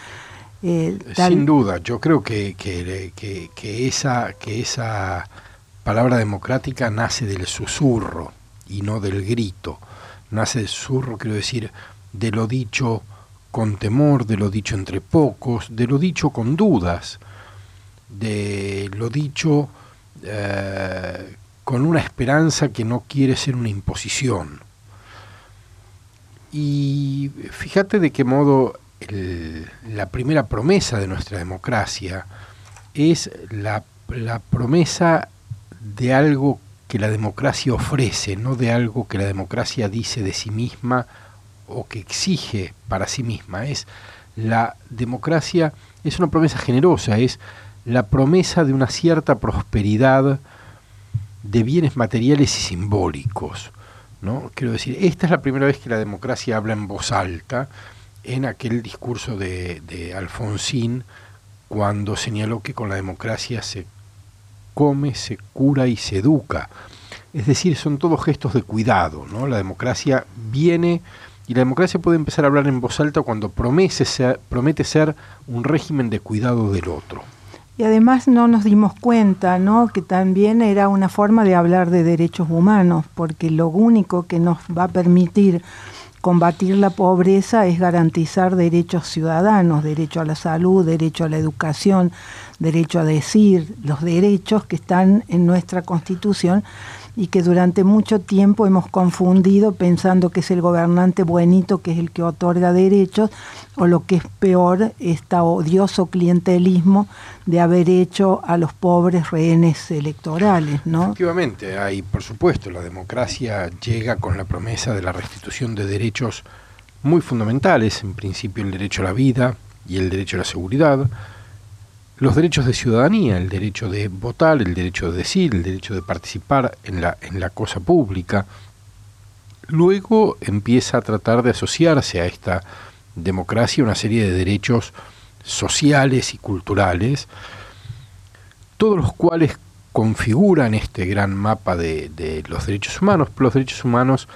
Eh, Sin duda, yo creo que, que, esa, que esa palabra democrática nace del susurro y no del grito. Nace del susurro, quiero decir, de lo dicho con temor, de lo dicho entre pocos, de lo dicho con dudas, de lo dicho eh, con una esperanza que no quiere ser una imposición. Y fíjate de qué modo la primera promesa de nuestra democracia es la, la promesa de algo que la democracia ofrece, no de algo que la democracia dice de sí misma o que exige para sí misma. Es la democracia es una promesa generosa, es la promesa de una cierta prosperidad de bienes materiales y simbólicos. ¿no? Quiero decir, esta es la primera vez que la democracia habla en voz alta en aquel discurso de, Alfonsín cuando señaló que con la democracia se come, se cura y se educa. Es decir, son todos gestos de cuidado. ¿no? La democracia viene y la democracia puede empezar a hablar en voz alta cuando promete ser un régimen de cuidado del otro. Y además no nos dimos cuenta, ¿no? Que también era una forma de hablar de derechos humanos, porque lo único que nos va a permitir combatir la pobreza es garantizar derechos ciudadanos, derecho a la salud, derecho a la educación, derecho a decir, los derechos que están en nuestra Constitución y que durante mucho tiempo hemos confundido pensando que es el gobernante buenito que es el que otorga derechos o lo que es peor, este odioso clientelismo de haber hecho a los pobres rehenes electorales, ¿no? Efectivamente, hay, por supuesto, la democracia llega con la promesa de la restitución de derechos muy fundamentales, en principio el derecho a la vida y el derecho a la seguridad, los derechos de ciudadanía, el derecho de votar, el derecho de decir, el derecho de participar en la, en la cosa pública. Luego empieza a tratar de asociarse a esta democracia una serie de derechos sociales y culturales, todos los cuales configuran este gran mapa de, de los derechos humanos. Los derechos humanos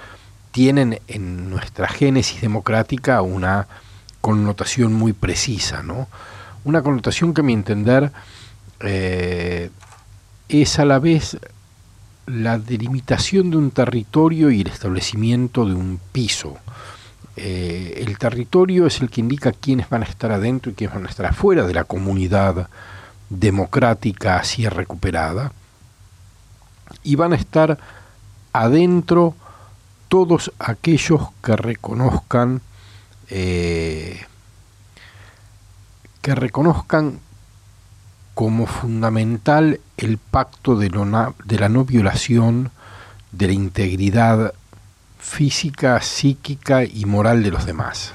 tienen en nuestra génesis democrática una connotación muy precisa, ¿no? Una connotación que a mi entender eh, es a la vez la delimitación de un territorio y el establecimiento de un piso. Eh, el territorio es el que indica quiénes van a estar adentro y quiénes van a estar afuera de la comunidad democrática así recuperada. Y van a estar adentro todos aquellos que reconozcan eh, que reconozcan como fundamental el pacto de, la no violación de la integridad física, psíquica y moral de los demás.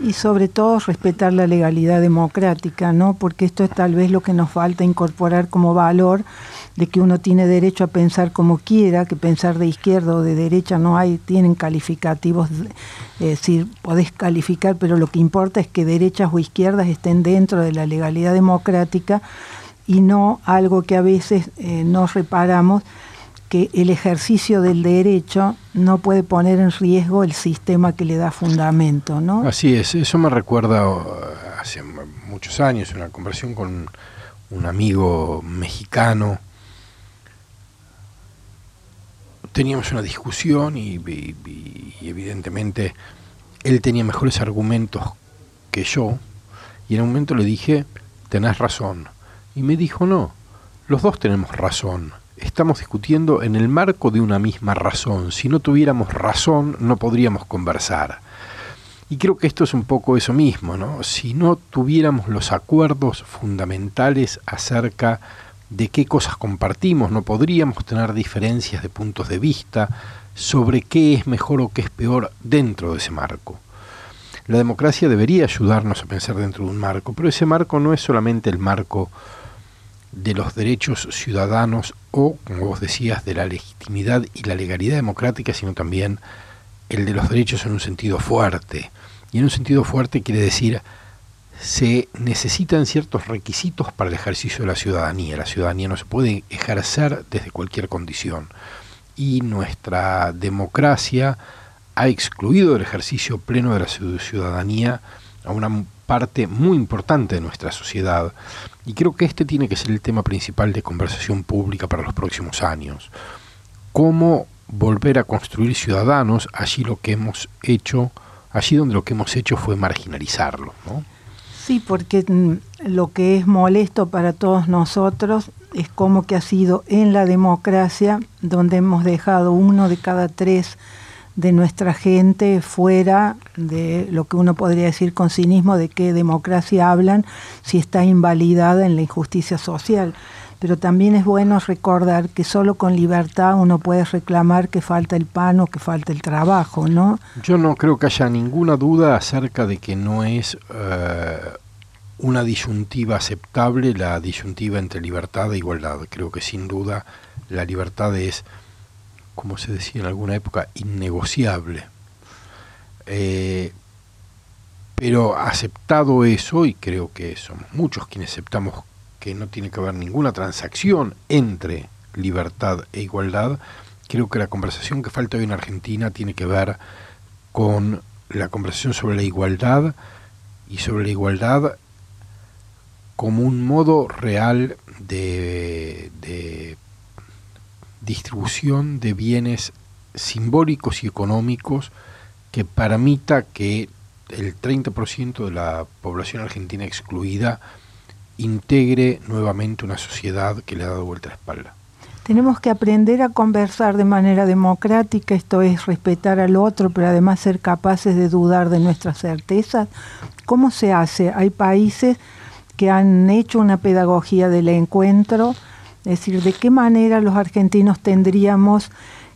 Y sobre todo respetar la legalidad democrática, ¿no? Porque esto es tal vez lo que nos falta incorporar como valor de que uno tiene derecho a pensar como quiera, que pensar de izquierda o de derecha no hay, tienen calificativos, es decir, podés calificar, pero lo que importa es que derechas o izquierdas estén dentro de la legalidad democrática y no algo que a veces eh, no reparamos, que el ejercicio del derecho no puede poner en riesgo el sistema que le da fundamento, ¿no? Así es, eso me recuerda uh, hace muchos años una conversación con un amigo mexicano teníamos una discusión y, evidentemente él tenía mejores argumentos que yo y en un momento le dije, tenés razón. Y me dijo, no, los dos tenemos razón. Estamos discutiendo en el marco de una misma razón. Si no tuviéramos razón, no podríamos conversar. Y creo que esto es un poco eso mismo, ¿no? Si no tuviéramos los acuerdos fundamentales acerca de qué cosas compartimos, no podríamos tener diferencias de puntos de vista sobre qué es mejor o qué es peor dentro de ese marco. La democracia debería ayudarnos a pensar dentro de un marco, pero ese marco no es solamente el marco de los derechos ciudadanos o, como vos decías, de la legitimidad y la legalidad democrática, sino también el de los derechos en un sentido fuerte. Y en un sentido fuerte quiere decir se necesitan ciertos requisitos para el ejercicio de la ciudadanía. La ciudadanía no se puede ejercer desde cualquier condición. Y nuestra democracia ha excluido del ejercicio pleno de la ciudadanía a una parte muy importante de nuestra sociedad. Y creo que este tiene que ser el tema principal de conversación pública para los próximos años. Cómo volver a construir ciudadanos, allí lo que hemos hecho allí donde lo que hemos hecho fue marginalizarlo. ¿no? Sí, porque mm, lo que es molesto para todos nosotros es como que ha sido en la democracia donde hemos dejado uno de cada tres de nuestra gente fuera de lo que uno podría decir con cinismo de qué democracia hablan si está invalidada en la injusticia social. Pero también es bueno recordar que solo con libertad uno puede reclamar que falta el pan o que falta el trabajo, ¿no? Yo no creo que haya ninguna duda acerca de que no es eh, una disyuntiva aceptable la disyuntiva entre libertad e igualdad. Creo que sin duda la libertad es como se decía en alguna época, innegociable. Eh, pero aceptado eso, y creo que somos muchos quienes aceptamos que no tiene que haber ninguna transacción entre libertad e igualdad, creo que la conversación que falta hoy en Argentina tiene que ver con la conversación sobre la igualdad y sobre la igualdad como un modo real de, de distribución de bienes simbólicos y económicos que permita que el 30% de la población argentina excluida integre nuevamente una sociedad que le ha dado vuelta a la espalda. Tenemos que aprender a conversar de manera democrática, esto es respetar al otro, pero además ser capaces de dudar de nuestras certezas. ¿Cómo se hace? Hay países que han hecho una pedagogía del encuentro, es decir, ¿de qué manera los argentinos tendríamos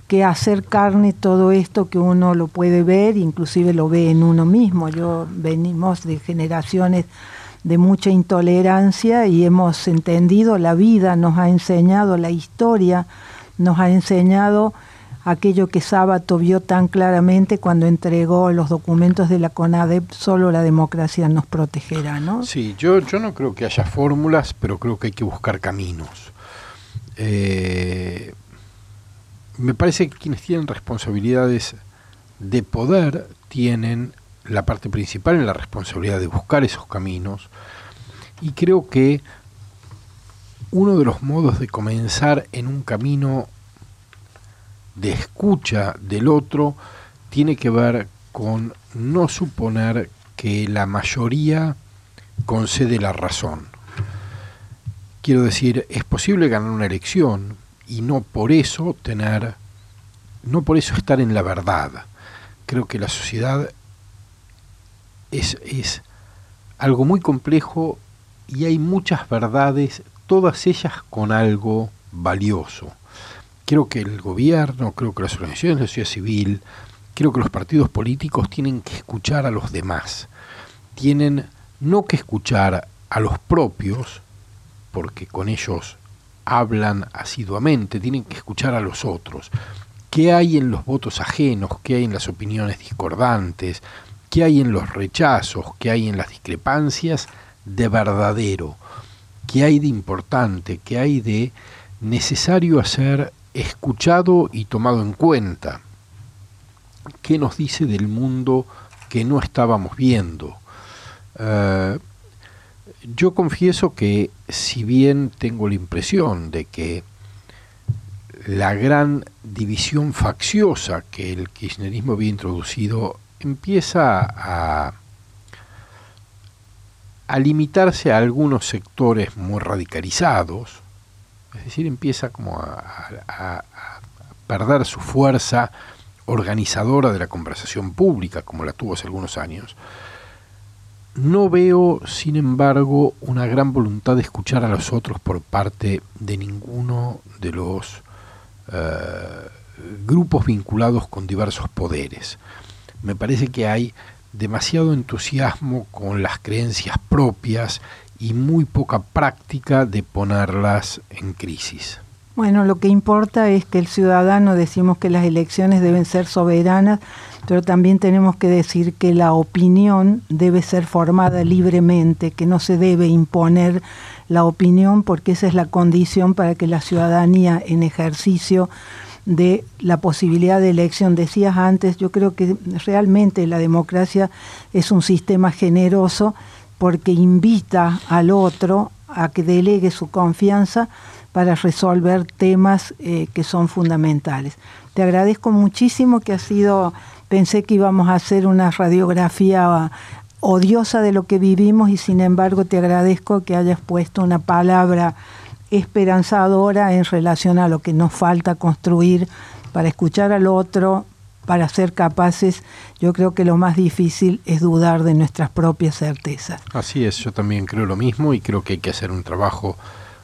que hacer carne todo esto que uno lo puede ver, inclusive lo ve en uno mismo? Yo venimos de generaciones de mucha intolerancia y hemos entendido la vida, nos ha enseñado la historia, nos ha enseñado aquello que Sábato vio tan claramente cuando entregó los documentos de la CONADEP, solo la democracia nos protegerá, ¿no? Sí, yo, yo no creo que haya fórmulas, pero creo que hay que buscar caminos. Eh, me parece que quienes tienen responsabilidades de poder tienen la parte principal en la responsabilidad de buscar esos caminos y creo que uno de los modos de comenzar en un camino de escucha del otro tiene que ver con no suponer que la mayoría concede la razón. Quiero decir, es posible ganar una elección y no por eso tener, no por eso estar en la verdad. Creo que la sociedad es, es algo muy complejo y hay muchas verdades, todas ellas con algo valioso. Creo que el gobierno, creo que las organizaciones de la sociedad civil, creo que los partidos políticos tienen que escuchar a los demás. Tienen no que escuchar a los propios, porque con ellos hablan asiduamente, tienen que escuchar a los otros. ¿Qué hay en los votos ajenos? ¿Qué hay en las opiniones discordantes? ¿Qué hay en los rechazos? ¿Qué hay en las discrepancias de verdadero? ¿Qué hay de importante? ¿Qué hay de necesario hacer escuchado y tomado en cuenta? ¿Qué nos dice del mundo que no estábamos viendo? Uh, yo confieso que si bien tengo la impresión de que la gran división facciosa que el kirchnerismo había introducido empieza a, a limitarse a algunos sectores muy radicalizados, es decir, empieza como a, perder su fuerza organizadora de la conversación pública, como la tuvo hace algunos años, no veo, sin embargo, una gran voluntad de escuchar a los otros por parte de ninguno de los eh, grupos vinculados con diversos poderes. Me parece que hay demasiado entusiasmo con las creencias propias y muy poca práctica de ponerlas en crisis. Bueno, lo que importa es que el ciudadano decimos que las elecciones deben ser soberanas, pero también tenemos que decir que la opinión debe ser formada libremente, que no se debe imponer la opinión porque esa es la condición para que la ciudadanía en ejercicio de la posibilidad de elección. Decías antes, yo creo que realmente la democracia es un sistema generoso porque invita al otro a que delegue su confianza para resolver temas eh, que son fundamentales. Te agradezco muchísimo que has sido Pensé que íbamos a hacer una radiografía odiosa de lo que vivimos y sin embargo te agradezco que hayas puesto una palabra esperanzadora en relación a lo que nos falta construir para escuchar al otro, para ser capaces, yo creo que lo más difícil es dudar de nuestras propias certezas. Así es, yo también creo lo mismo y creo que hay que hacer un trabajo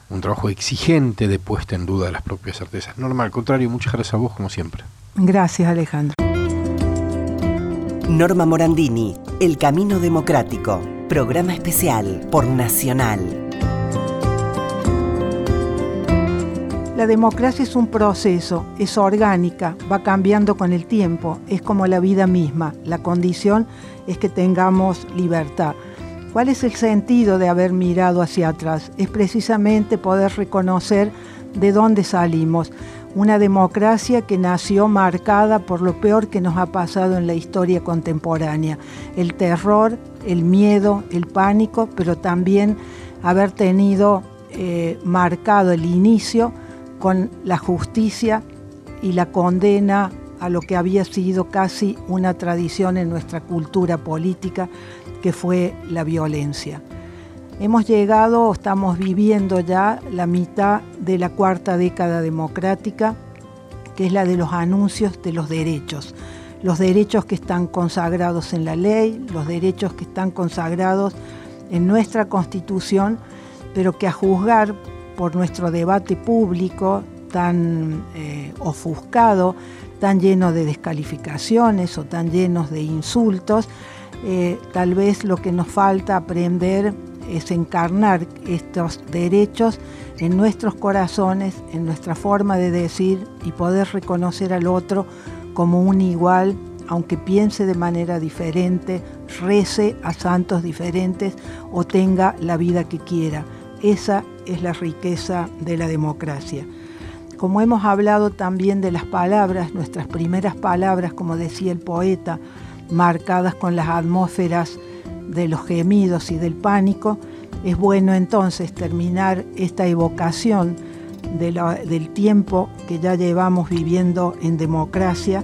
un trabajo exigente de puesta en duda de las propias certezas. Norma, al contrario, muchas gracias a vos como siempre. Gracias, Alejandro. Norma Morandini, El Camino Democrático, programa especial por Nacional. La democracia es un proceso, es orgánica, va cambiando con el tiempo, es como la vida misma. La condición es que tengamos libertad. ¿Cuál es el sentido de haber mirado hacia atrás? Es precisamente poder reconocer de dónde salimos una democracia que nació marcada por lo peor que nos ha pasado en la historia contemporánea, el terror, el miedo, el pánico, pero también haber tenido eh, marcado el inicio con la justicia y la condena a lo que había sido casi una tradición en nuestra cultura política, que fue la violencia. Hemos llegado, estamos viviendo ya la mitad de la cuarta década democrática, que es la de los anuncios de los derechos. Los derechos que están consagrados en la ley, los derechos que están consagrados en nuestra constitución, pero que a juzgar por nuestro debate público tan eh, ofuscado, tan lleno de descalificaciones o tan llenos de insultos, eh, tal vez lo que nos falta aprender es encarnar estos derechos en nuestros corazones, en nuestra forma de decir y poder reconocer al otro como un igual, aunque piense de manera diferente, rece a santos diferentes o tenga la vida que quiera. Esa es la riqueza de la democracia. Como hemos hablado también de las palabras, nuestras primeras palabras, como decía el poeta, marcadas con las atmósferas de los gemidos y del pánico, es bueno entonces terminar esta evocación del tiempo que ya llevamos viviendo en democracia,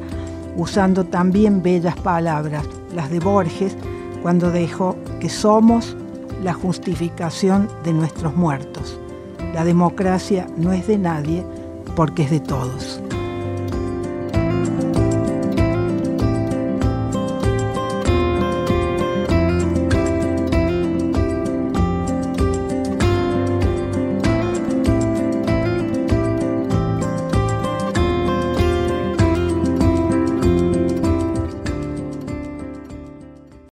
usando también bellas palabras, las de Borges, cuando dijo que somos la justificación de nuestros muertos. La democracia no es de nadie porque es de todos.